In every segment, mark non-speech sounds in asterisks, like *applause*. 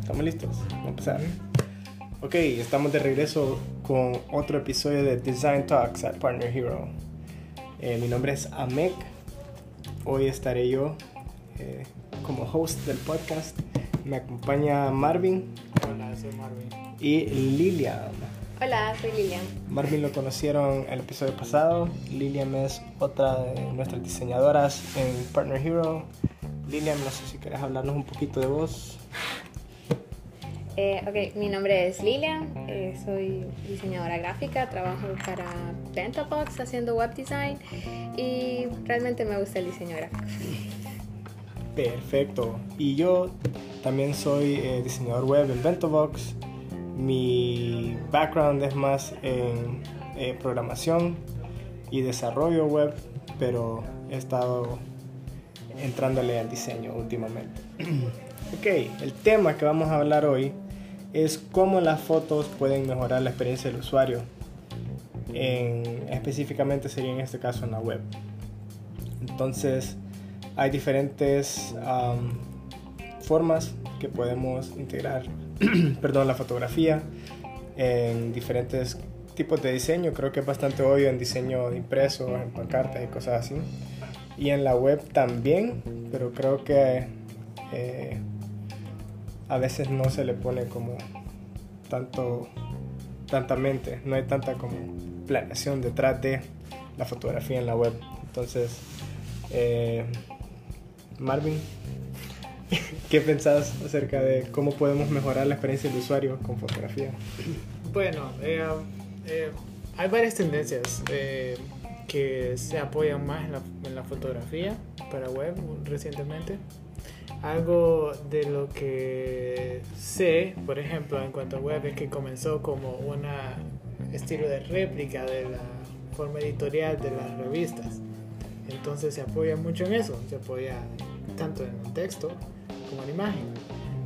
¿Estamos listos? Vamos a empezar. Ok, estamos de regreso con otro episodio de Design Talks at Partner Hero. Eh, mi nombre es Amek. Hoy estaré yo eh, como host del podcast. Me acompaña Marvin Hola, soy Marvin. y Lilian. Hola, soy Lilian. Marvin lo conocieron el episodio pasado. Lilian es otra de nuestras diseñadoras en Partner Hero. Lilian, no sé si quieres hablarnos un poquito de vos. Eh, ok, mi nombre es Lilian, eh, soy diseñadora gráfica, trabajo para Pentabox haciendo web design y realmente me gusta el diseño gráfico. Perfecto. Y yo también soy eh, diseñador web en Ventobox. Mi background es más en programación y desarrollo web, pero he estado entrándole al diseño últimamente. *clears throat* ok, el tema que vamos a hablar hoy es cómo las fotos pueden mejorar la experiencia del usuario. En, específicamente sería en este caso en la web. Entonces, hay diferentes um, formas que podemos integrar *clears throat* perdón, la fotografía en diferentes tipos de diseño. Creo que es bastante obvio en diseño impreso, en pancartas y cosas así. Y en la web también, pero creo que eh, a veces no se le pone como tanto, tanta mente, no hay tanta como planeación detrás de la fotografía en la web. Entonces, eh, Marvin, *laughs* ¿qué pensás acerca de cómo podemos mejorar la experiencia del usuario con fotografía? *clears throat* Bueno, eh, eh, hay varias tendencias que se apoyan más en la, en la fotografía para web recientemente. Algo de lo que sé, por ejemplo, en cuanto a web, es que comenzó como un estilo de réplica de la forma editorial de las revistas. Entonces se apoya mucho en eso, se apoya tanto en el texto como en imagen.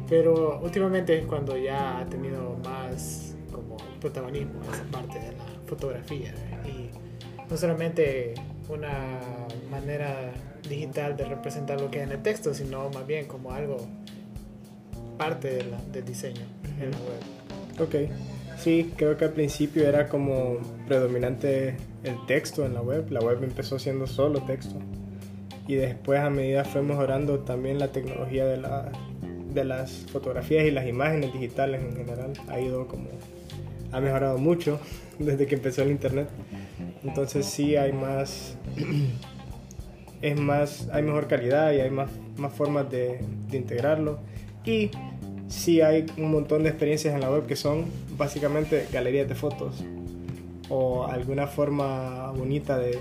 Pero últimamente es cuando ya ha tenido más como protagonismo esa parte de la fotografía. Y no solamente una manera digital de representar lo que hay en el texto, sino más bien como algo parte de la- del diseño en la web. Ok, sí, creo que al principio era como predominante el texto en la web. La web empezó siendo solo texto. Y después a medida fue mejorando también la tecnología de, la, de las fotografías y las imágenes digitales en general. Ha ido como... Ha mejorado mucho *laughs* desde que empezó el internet. Entonces sí hay más... *clears throat* Es más, hay mejor calidad y hay más, más formas de, de integrarlo. Y sí hay un montón de experiencias en la web que son básicamente galerías de fotos o alguna forma bonita de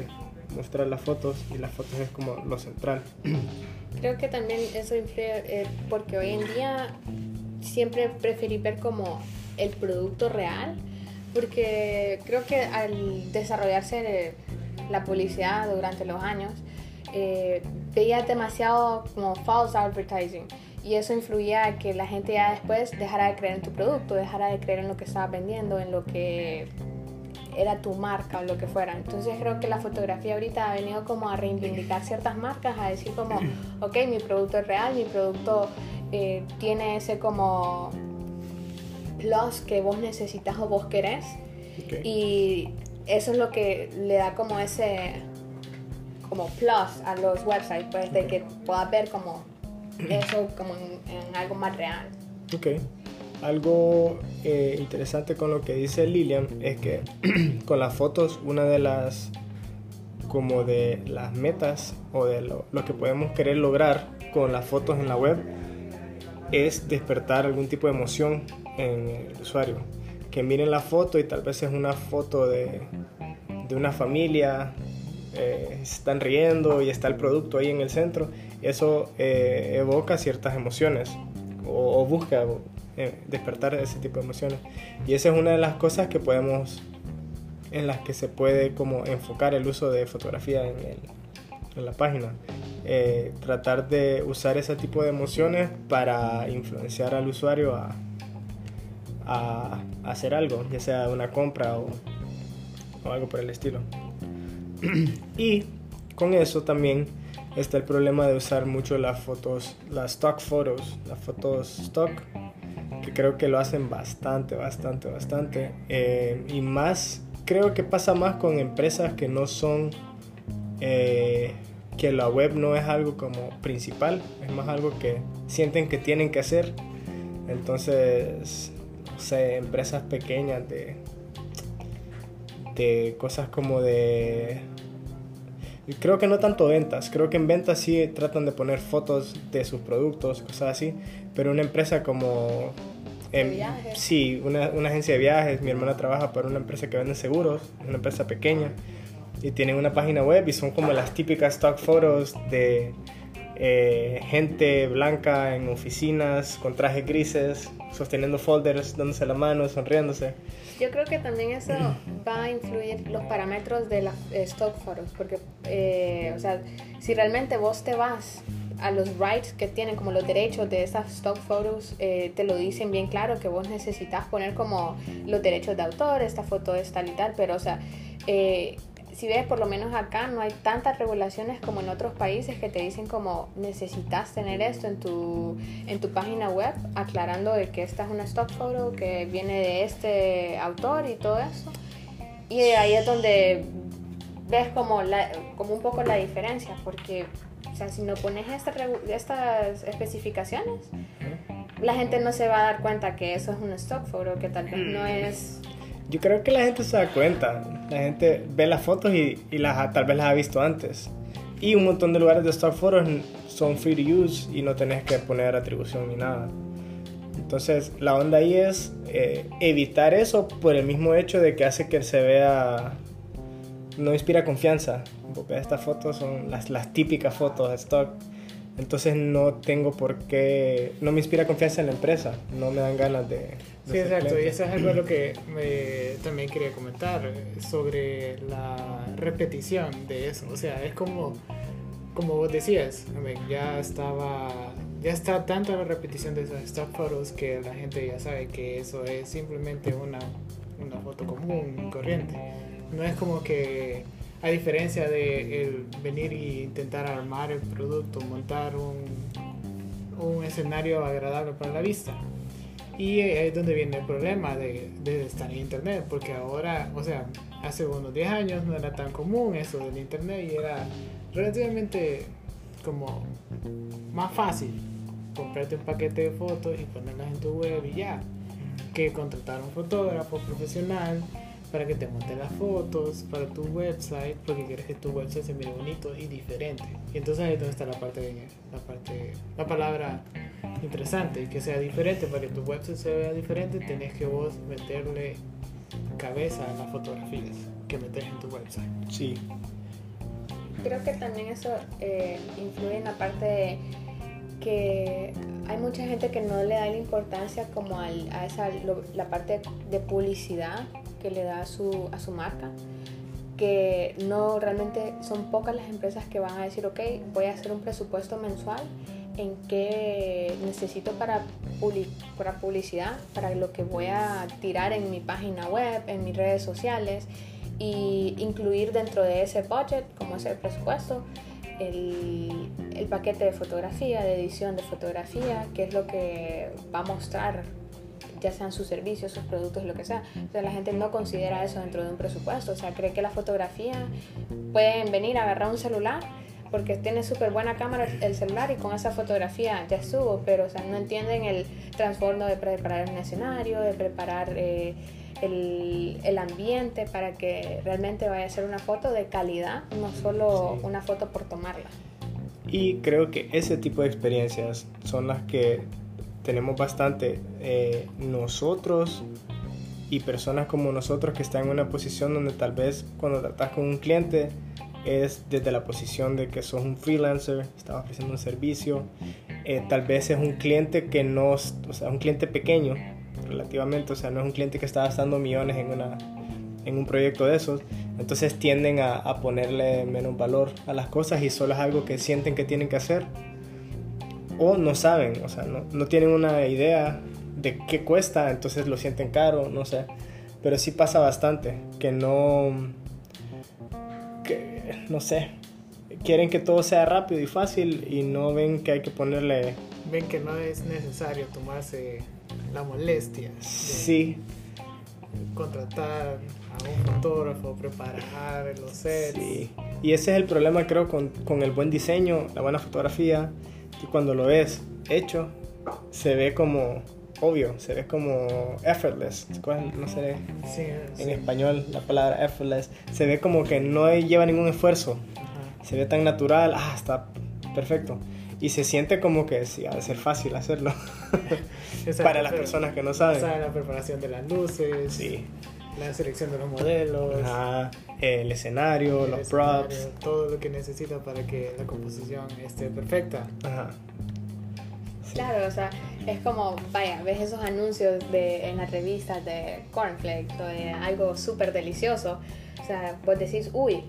mostrar las fotos y las fotos es como lo central. *clears throat* Creo que también eso influye eh, porque hoy en día siempre preferí ver como el producto real, porque creo que al desarrollarse la publicidad durante los años, eh, veía demasiado como false advertising y eso influía a que la gente ya después dejara de creer en tu producto, dejara de creer en lo que estabas vendiendo, en lo que era tu marca o lo que fuera. Entonces creo que la fotografía ahorita ha venido como a reivindicar ciertas marcas, a decir como, ok, mi producto es real, mi producto eh, tiene ese como plus que vos necesitas o vos querés. Y eso es lo que le da como ese como plus a los websites, pues de que puedas ver como eso como en, en algo más real. Ok. Algo eh, interesante con lo que dice Lilian es que *clears throat* con las fotos una de las como de las metas o de lo, lo que podemos querer lograr con las fotos en la web es despertar algún tipo de emoción en el usuario. Que miren la foto y tal vez es una foto de, de una familia, eh, están riendo y está el producto ahí en el centro. Eso eh, evoca ciertas emociones o, o busca eh, despertar ese tipo de emociones. Y esa es una de las cosas que podemos, en las que se puede como enfocar el uso de fotografía en, el, en la página. Eh, tratar de usar ese tipo de emociones para influenciar al usuario a, a, hacer algo, ya sea una compra o, o algo por el estilo. *clears throat* y con eso también está el problema de usar mucho las fotos, las stock photos, las fotos stock, que creo que lo hacen bastante, bastante, bastante. Eh, y más, creo que pasa más con empresas que no son, eh, que la web no es algo como principal, es más algo que sienten que tienen que hacer. Entonces, sé, empresas pequeñas de, de cosas como de creo que no tanto ventas, creo que en ventas sí tratan de poner fotos de sus productos, cosas así, pero una empresa como... Eh, sí, una, una, agencia de viajes, mi hermana trabaja para una empresa que vende seguros, una empresa pequeña, y tienen una página web y son como las típicas stock photos de eh, gente blanca en oficinas con trajes grises, sosteniendo folders, dándose la mano, sonriéndose. Yo creo que también eso va a influir los parámetros de las stock photos, porque, eh, o sea, si realmente vos te vas a los rights que tienen, como los derechos de esas stock photos, eh, te lo dicen bien claro que vos necesitas poner como los derechos de autor, esta foto es tal y tal, pero, o sea, eh, si ves, por lo menos acá no hay tantas regulaciones como en otros países que te dicen como necesitas tener esto en tu, en tu página web, aclarando de que esta es una stock photo que viene de este autor y todo eso. Y ahí es donde ves como, la, como un poco la diferencia, porque o sea, si no pones estas especificaciones, la gente no se va a dar cuenta que eso es una stock photo, que tal vez no mm. es yo creo que la gente se da cuenta. La gente ve las fotos y, y las, tal vez las ha visto antes. Y un montón de lugares de stock photos son free to use y no tenés que poner atribución ni nada. Entonces, la onda ahí es eh, evitar eso por el mismo hecho de que hace que se vea. No inspira confianza. Porque estas fotos son las, las típicas fotos de stock. Entonces, no tengo por qué. No me inspira confianza en la empresa. No me dan ganas de Sí, exacto, y eso es algo lo que me, también quería comentar sobre la repetición de eso. O sea, es como, como vos decías, ya estaba, ya está tanto la repetición de esos stock photos que la gente ya sabe que eso es simplemente una, una foto común, corriente. No es como que, a diferencia de el venir e intentar armar el producto, montar un, un escenario agradable para la vista y ahí es donde viene el problema de, de, estar en internet, porque ahora, o sea, hace unos 10 años no era tan común eso del internet y era relativamente como más fácil comprarte un paquete de fotos y ponerlas en tu web y ya, que contratar un fotógrafo profesional para que te monte las fotos para tu website porque quieres que tu website se mire bonito y diferente. Y entonces ahí es donde está la parte, la parte, la palabra interesante y que sea diferente para que tu website se vea diferente tienes que vos meterle cabeza a las fotografías que metes en tu website. Sí. Creo que también eso eh, influye en la parte de que hay mucha gente que no le da la importancia como a esa, la parte de publicidad que le da a su, a su marca que no realmente son pocas las empresas que van a decir, ok, voy a hacer un presupuesto mensual en qué necesito para, para publicidad, para lo que voy a tirar en mi página web, en mis redes sociales, y incluir dentro de ese budget, como es el presupuesto, el, el paquete de fotografía, de edición de fotografía, que es lo que va a mostrar ya sean sus servicios, sus productos, lo que sea. O sea, la gente no considera eso dentro de un presupuesto. O sea, cree que la fotografía pueden venir a agarrar un celular porque tiene súper buena cámara el celular y con esa fotografía ya estuvo, pero o sea, no entienden el trasfondo de preparar un escenario, de preparar eh, el, el, ambiente para que realmente vaya a ser una foto de calidad, no solo una foto por tomarla. Y creo que ese tipo de experiencias son las que tenemos bastante eh, nosotros y personas como nosotros que están en una posición donde tal vez cuando tratas con un cliente es desde la posición de que sos un freelancer, estás ofreciendo un servicio, eh, tal vez es un cliente que no, o sea, un cliente pequeño relativamente, o sea, no es un cliente que está gastando millones en, una, en un proyecto de esos, entonces tienden a, a ponerle menos valor a las cosas y solo es algo que sienten que tienen que hacer o no saben, o sea, no, no tienen una idea de qué cuesta, entonces lo sienten caro, no sé, pero sí pasa bastante, que no no sé, quieren que todo sea rápido y fácil y no ven que hay que ponerle... Ven que no es necesario tomarse la molestia. De Sí, Contratar a un fotógrafo, preparar los sets. sí. Y ese es el problema creo con, con el buen diseño, la buena fotografía, que cuando lo ves hecho, se ve como obvio, se ve como effortless. ¿Cuál? No sé Sí, en sí. español la palabra effortless. Se ve como que no lleva ningún esfuerzo. Ajá. Se ve tan natural, ah, está perfecto. Y se siente como que sí, ha de ser fácil hacerlo. *laughs* Para las personas que no saben. Sabe la preparación de las luces, Sí. la selección de los modelos, Ajá, el escenario, el los escenario, props. todo lo que necesita para que la composición esté perfecta. Ajá. Sí. Claro, o sea, es como, vaya, ves esos anuncios de, en las revistas de cornflakes o de algo súper delicioso. O sea, vos decís, uy,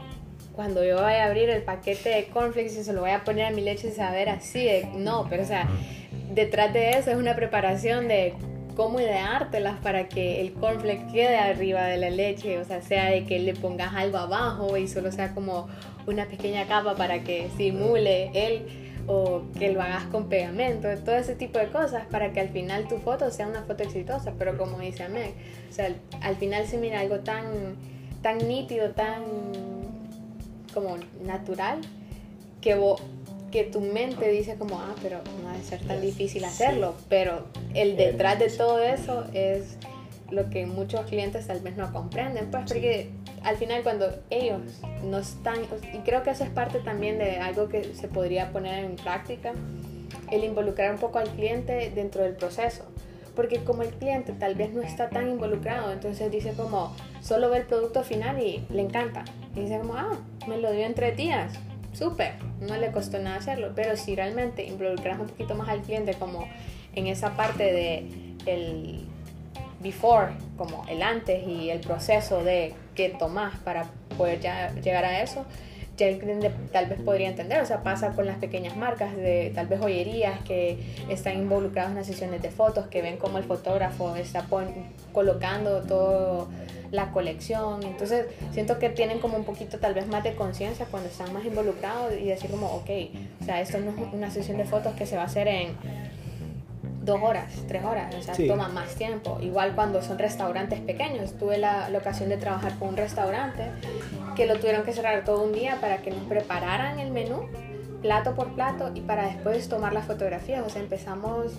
cuando yo vaya a abrir el paquete de cornflakes y se lo voy a poner a mi leche y ver así, de- no, pero o sea, detrás de eso es una preparación de cómo ideártelas para que el cornflake quede arriba de la leche, o sea, sea de que le pongas algo abajo y solo sea como una pequeña capa para que simule él o que lo hagas con pegamento, todo ese tipo de cosas para que al final tu foto sea una foto exitosa, pero como dice Meg, o sea, al, al final se mira algo tan, tan nítido, tan como natural, que, vo- que tu mente dice como, ah, pero no debe ser tan difícil hacerlo, pero el detrás de todo eso es lo que muchos clientes tal vez no comprenden, pues porque al final cuando ellos no están, y creo que eso es parte también de algo que se podría poner en práctica, el involucrar un poco al cliente dentro del proceso. Porque como el cliente tal vez no está tan involucrado, entonces dice como, solo ve el producto final y le encanta. Y dice como, ah, me lo dio en tres días, súper, no le costó nada hacerlo. Pero si realmente involucras un poquito más al cliente como en esa parte de el before, como el antes y el proceso de qué tomas para poder ya llegar a eso, ya el cliente tal vez podría entender. O sea, pasa con las pequeñas marcas de tal vez joyerías que están involucrados en las sesiones de fotos, que ven cómo el fotógrafo está colocando todo la colección. Entonces, siento que tienen como un poquito tal vez más de conciencia cuando están más involucrados y decir como, ok, o sea, esto no es una sesión de fotos que se va a hacer en dos horas, tres horas, o sea, Sí. toma más tiempo. Igual cuando son restaurantes pequeños. Tuve la, la ocasión de trabajar con un restaurante que lo tuvieron que cerrar todo un día para que nos prepararan el menú plato por plato y para después tomar las fotografías. O sea, empezamos,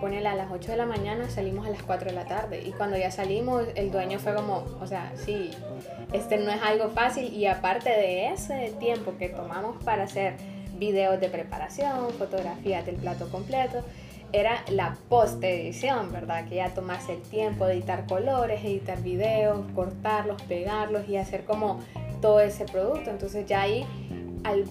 ponele a las 8 de la mañana, salimos a las 4 de la tarde. Y cuando ya salimos, el dueño fue como, o sea, sí, este no es algo fácil. Y aparte de ese tiempo que tomamos para hacer videos de preparación, fotografías del plato completo, era la post-edición, ¿verdad? Que ya tomarse el tiempo de editar colores, editar videos, cortarlos, pegarlos y hacer como todo ese producto. Entonces ya ahí al,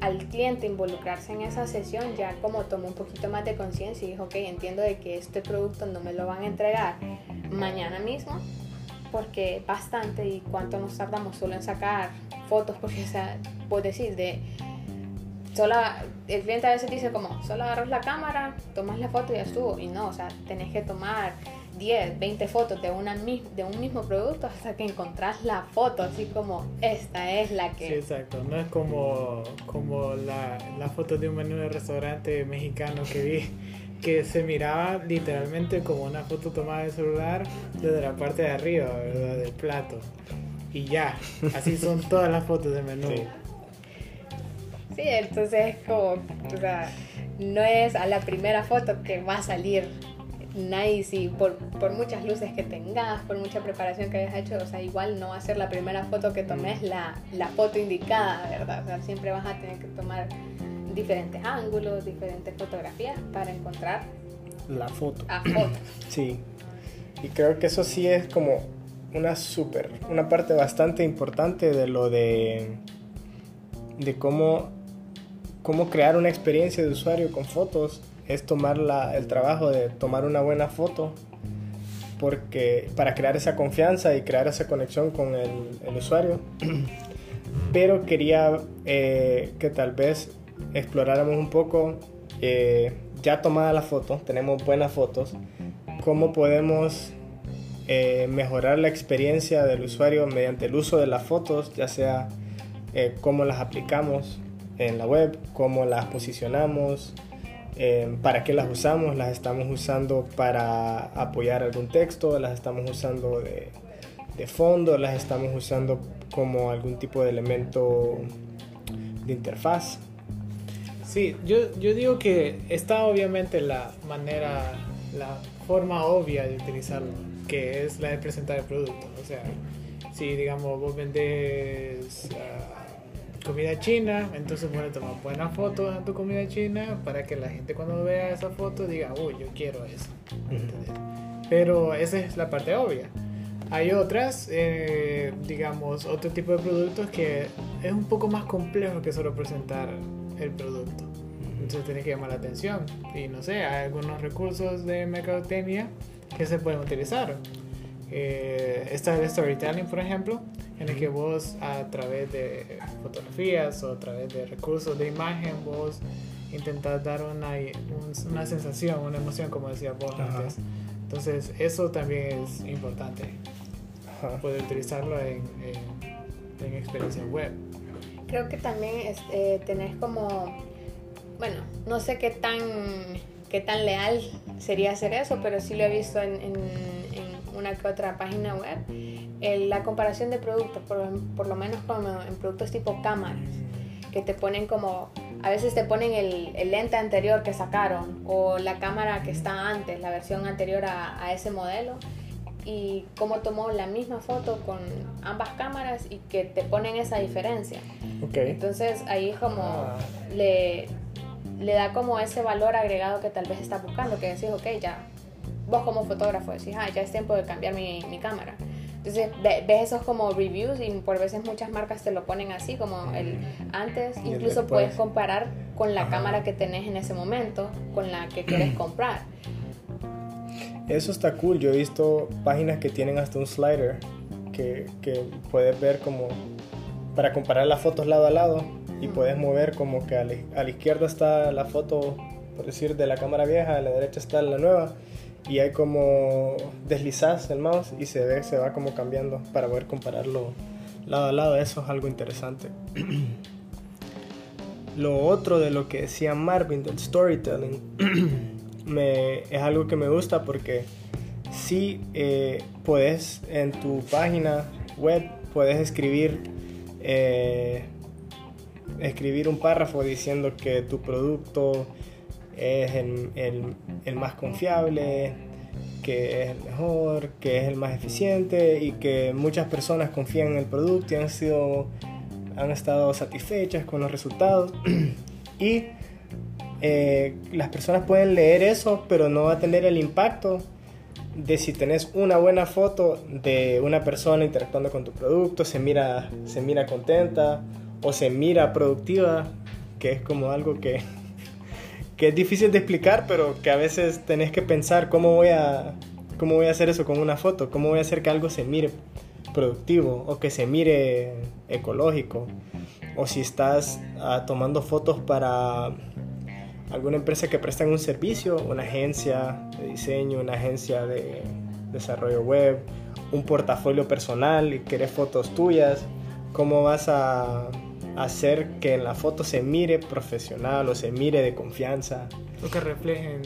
al cliente involucrarse en esa sesión ya como tomó un poquito más de conciencia y dijo, ok, entiendo de que este producto no me lo van a entregar mañana mismo porque bastante y cuánto nos tardamos solo en sacar fotos *laughs* porque o sea, vos decís de solo el cliente a veces dice como solo agarras la cámara tomas la foto y ya estuvo y no o sea tenés que tomar 10 20 fotos de una mis- de un mismo producto hasta que encontrás la foto así como esta es la Sí, que exacto. No es como, como la, la foto de un menú de restaurante mexicano que vi, que se miraba literalmente como una foto tomada de celular desde la parte de arriba, ¿verdad? Del plato. Y ya, así son todas las fotos del menú. Sí. Sí, entonces es como, o sea, no es a la primera foto que va a salir nice y por, por muchas luces que tengas, por mucha preparación que hayas hecho, o sea, igual no va a ser la primera foto que tomes la, la foto indicada, ¿verdad? O sea, siempre vas a tener que tomar diferentes ángulos, diferentes fotografías para encontrar La foto. *clears throat* Sí. Y creo que eso sí es como una súper, una parte bastante importante de lo de, de cómo, cómo crear una experiencia de usuario con fotos, es tomar la, el trabajo de tomar una buena foto, porque para crear esa confianza y crear esa conexión con el, usuario. *clears throat* Pero quería eh, que tal vez exploráramos un poco, eh, ya tomada la foto, tenemos buenas fotos, cómo podemos eh, mejorar la experiencia del usuario mediante el uso de las fotos, ya sea cómo las aplicamos, en la web, cómo las posicionamos, eh, para qué las usamos, las estamos usando para apoyar algún texto, las estamos usando de, de fondo, las estamos usando como algún tipo de elemento de interfaz. Sí, yo, yo digo que está obviamente la manera, la forma obvia de utilizarlo, que es la de presentar el producto. O sea, si digamos vos vendés uh, comida china, entonces bueno, toma buenas fotos de tu comida china para que la gente cuando vea esa foto diga, uy, yo quiero eso. Pero esa es la parte obvia. Hay otras, eh, digamos, otro tipo de productos que es un poco más complejo que solo presentar el producto. Entonces tiene que llamar la atención. Y no sé, hay algunos recursos de mercadotecnia que se pueden utilizar. Eh, está el storytelling, por ejemplo, en el que vos a través de fotografías o a través de recursos de imagen, vos intentas dar una, una sensación, una emoción, como decía vos antes. Entonces, eso también es importante. Poder utilizarlo en, en, en experiencia web. Creo que también es, eh, tenés como bueno, no sé qué tan, qué tan leal sería hacer eso, pero sí lo he visto en, en, una que otra página web, la comparación de productos, por, por, lo menos como en productos tipo cámaras, que te ponen como, a veces te ponen el, el, lente anterior que sacaron o la cámara que está antes, la versión anterior a, a ese modelo y cómo tomó la misma foto con ambas cámaras y que te ponen esa diferencia. Okay. Entonces ahí como ah. le le da como ese valor agregado que tal vez está buscando, que decís, ok, ya, vos como fotógrafo decís, ah, ya es tiempo de cambiar mi, mi cámara. Entonces ves esos como reviews y por veces muchas marcas te lo ponen así como el antes, incluso puedes comparar con la cámara que tenés en ese momento, con la que quieres *clears throat* comprar. Eso está cool, yo he visto páginas que tienen hasta un slider que, que puedes ver como para comparar las fotos lado a lado y puedes mover como que a la, izquierda está la foto, por decir, de la cámara vieja, a la derecha está la nueva y hay como deslizas el mouse y se ve, se va como cambiando para poder compararlo lado a lado. Eso es algo interesante. *clears throat* lo otro de lo que decía Marvin del storytelling *clears throat* me, es algo que me gusta porque si eh, puedes en tu página web puedes escribir eh, escribir un párrafo diciendo que tu producto es el, el, más confiable, que es el mejor, que es el más eficiente y que muchas personas confían en el producto y han, sido, han estado satisfechas con los resultados. *clears throat* y eh, las personas pueden leer eso, pero no va a tener el impacto de si tenés una buena foto de una persona interactuando con tu producto, se mira, se mira contenta o se mira productiva, que es como algo que, que es difícil de explicar, pero que a veces tenés que pensar cómo voy a, cómo voy a hacer eso con una foto, cómo voy a hacer que algo se mire productivo o que se mire ecológico, o si estás ah, tomando fotos para alguna empresa que presta un servicio, una agencia de diseño, una agencia de desarrollo web, un portafolio personal y querés fotos tuyas, cómo vas a hacer que en la foto se mire profesional o se mire de confianza. Lo que reflejen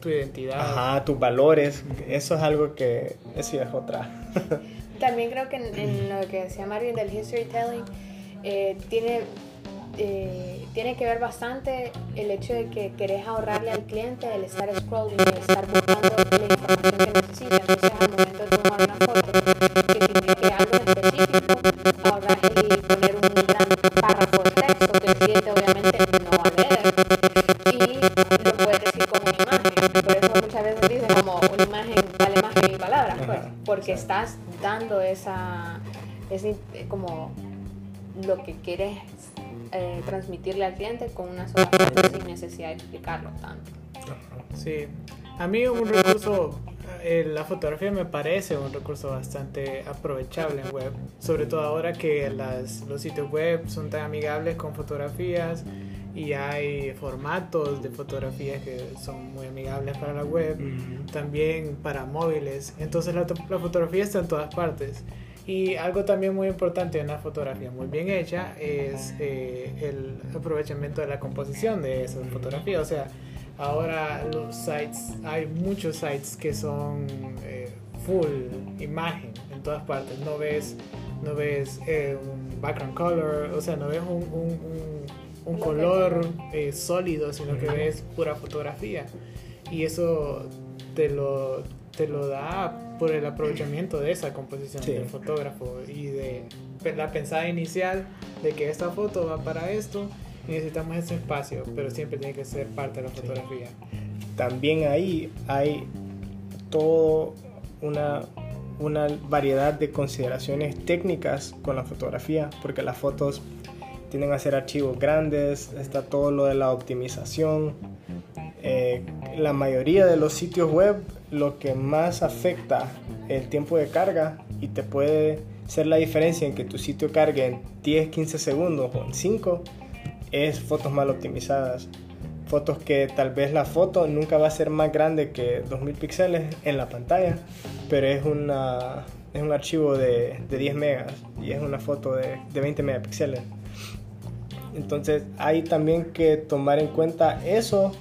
tu identidad. Ajá, tus valores. Eso es algo que, eso es otra. *laughs* También creo que en, lo que decía Marvin del history telling, eh, tiene, eh, tiene que ver bastante el hecho de que querés ahorrarle al cliente el estar scrolling, el estar buscando la información que necesita. Entonces, al momento de tomar una foto párrafo de texto que el cliente obviamente no va a leer. Y lo puedes decir como una imagen. Por eso muchas veces dicen como una imagen vale más que mil palabras, pues, porque estás dando esa, ese, como lo que quieres eh, transmitirle al cliente con una sola frase sin necesidad de explicarlo tanto. Sí, a mí un recurso, eh, la fotografía me parece un recurso bastante aprovechable en web, sobre todo ahora que las, los sitios web son tan amigables con fotografías y hay formatos de fotografías que son muy amigables para la web, también para móviles, entonces la, la fotografía está en todas partes. Y algo también muy importante en una fotografía muy bien hecha es eh, el aprovechamiento de la composición de esa fotografía. O sea, ahora los sites, hay muchos sites que son eh, full imagen en todas partes. No ves, no ves eh, un background color, o sea, no ves un, un, un, color sólido, sino que ves pura fotografía. Y eso te lo, te lo da por el aprovechamiento de esa composición del fotógrafo y de la pensada inicial de que esta foto va para esto necesitamos ese espacio, pero siempre tiene que ser parte de la fotografía. También ahí hay toda una, una variedad de consideraciones técnicas con la fotografía, porque las fotos tienen a ser archivos grandes, está todo lo de la optimización. Eh, la mayoría de los sitios web lo que más afecta el tiempo de carga y te puede ser la diferencia en que tu sitio cargue en 10, 15 segundos o en 5 es fotos mal optimizadas. Fotos que tal vez la foto nunca va a ser más grande que 2000 píxeles en la pantalla, pero es, una, es un archivo de, de 10 megas y es una foto de, de 20 megapíxeles. Entonces hay también que tomar en cuenta eso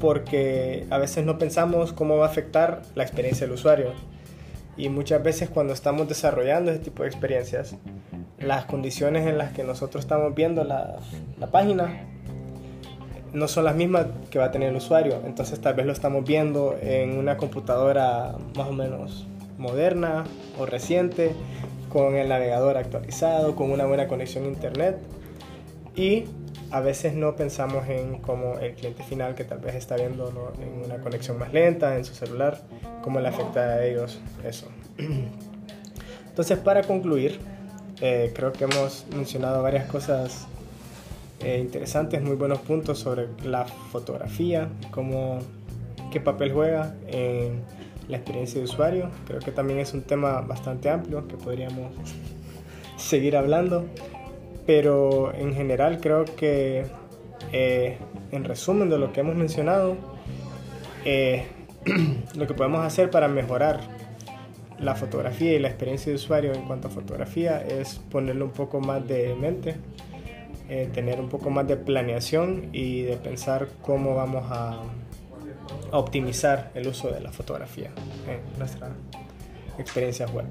porque a veces no pensamos cómo va a afectar la experiencia del usuario. Y muchas veces cuando estamos desarrollando este tipo de experiencias, las condiciones en las que nosotros estamos viendo la, la página no son las mismas que va a tener el usuario. Entonces tal vez lo estamos viendo en una computadora más o menos moderna o reciente, con el navegador actualizado, con una buena conexión a internet. Y a veces no pensamos en cómo el cliente final que tal vez está viendo en una conexión más lenta en su celular, cómo le afecta a ellos eso. *clears throat* Entonces, para concluir, eh, creo que hemos mencionado varias cosas eh, interesantes, muy buenos puntos sobre la fotografía, cómo, qué papel juega en la experiencia de usuario. Creo que también es un tema bastante amplio que podríamos *laughs* seguir hablando pero en general creo que eh, en resumen de lo que hemos mencionado, eh, *clears throat* lo que podemos hacer para mejorar la fotografía y la experiencia de usuario en cuanto a fotografía es ponerle un poco más de mente, eh, tener un poco más de planeación y de pensar cómo vamos a, a optimizar el uso de la fotografía en nuestra experiencia web.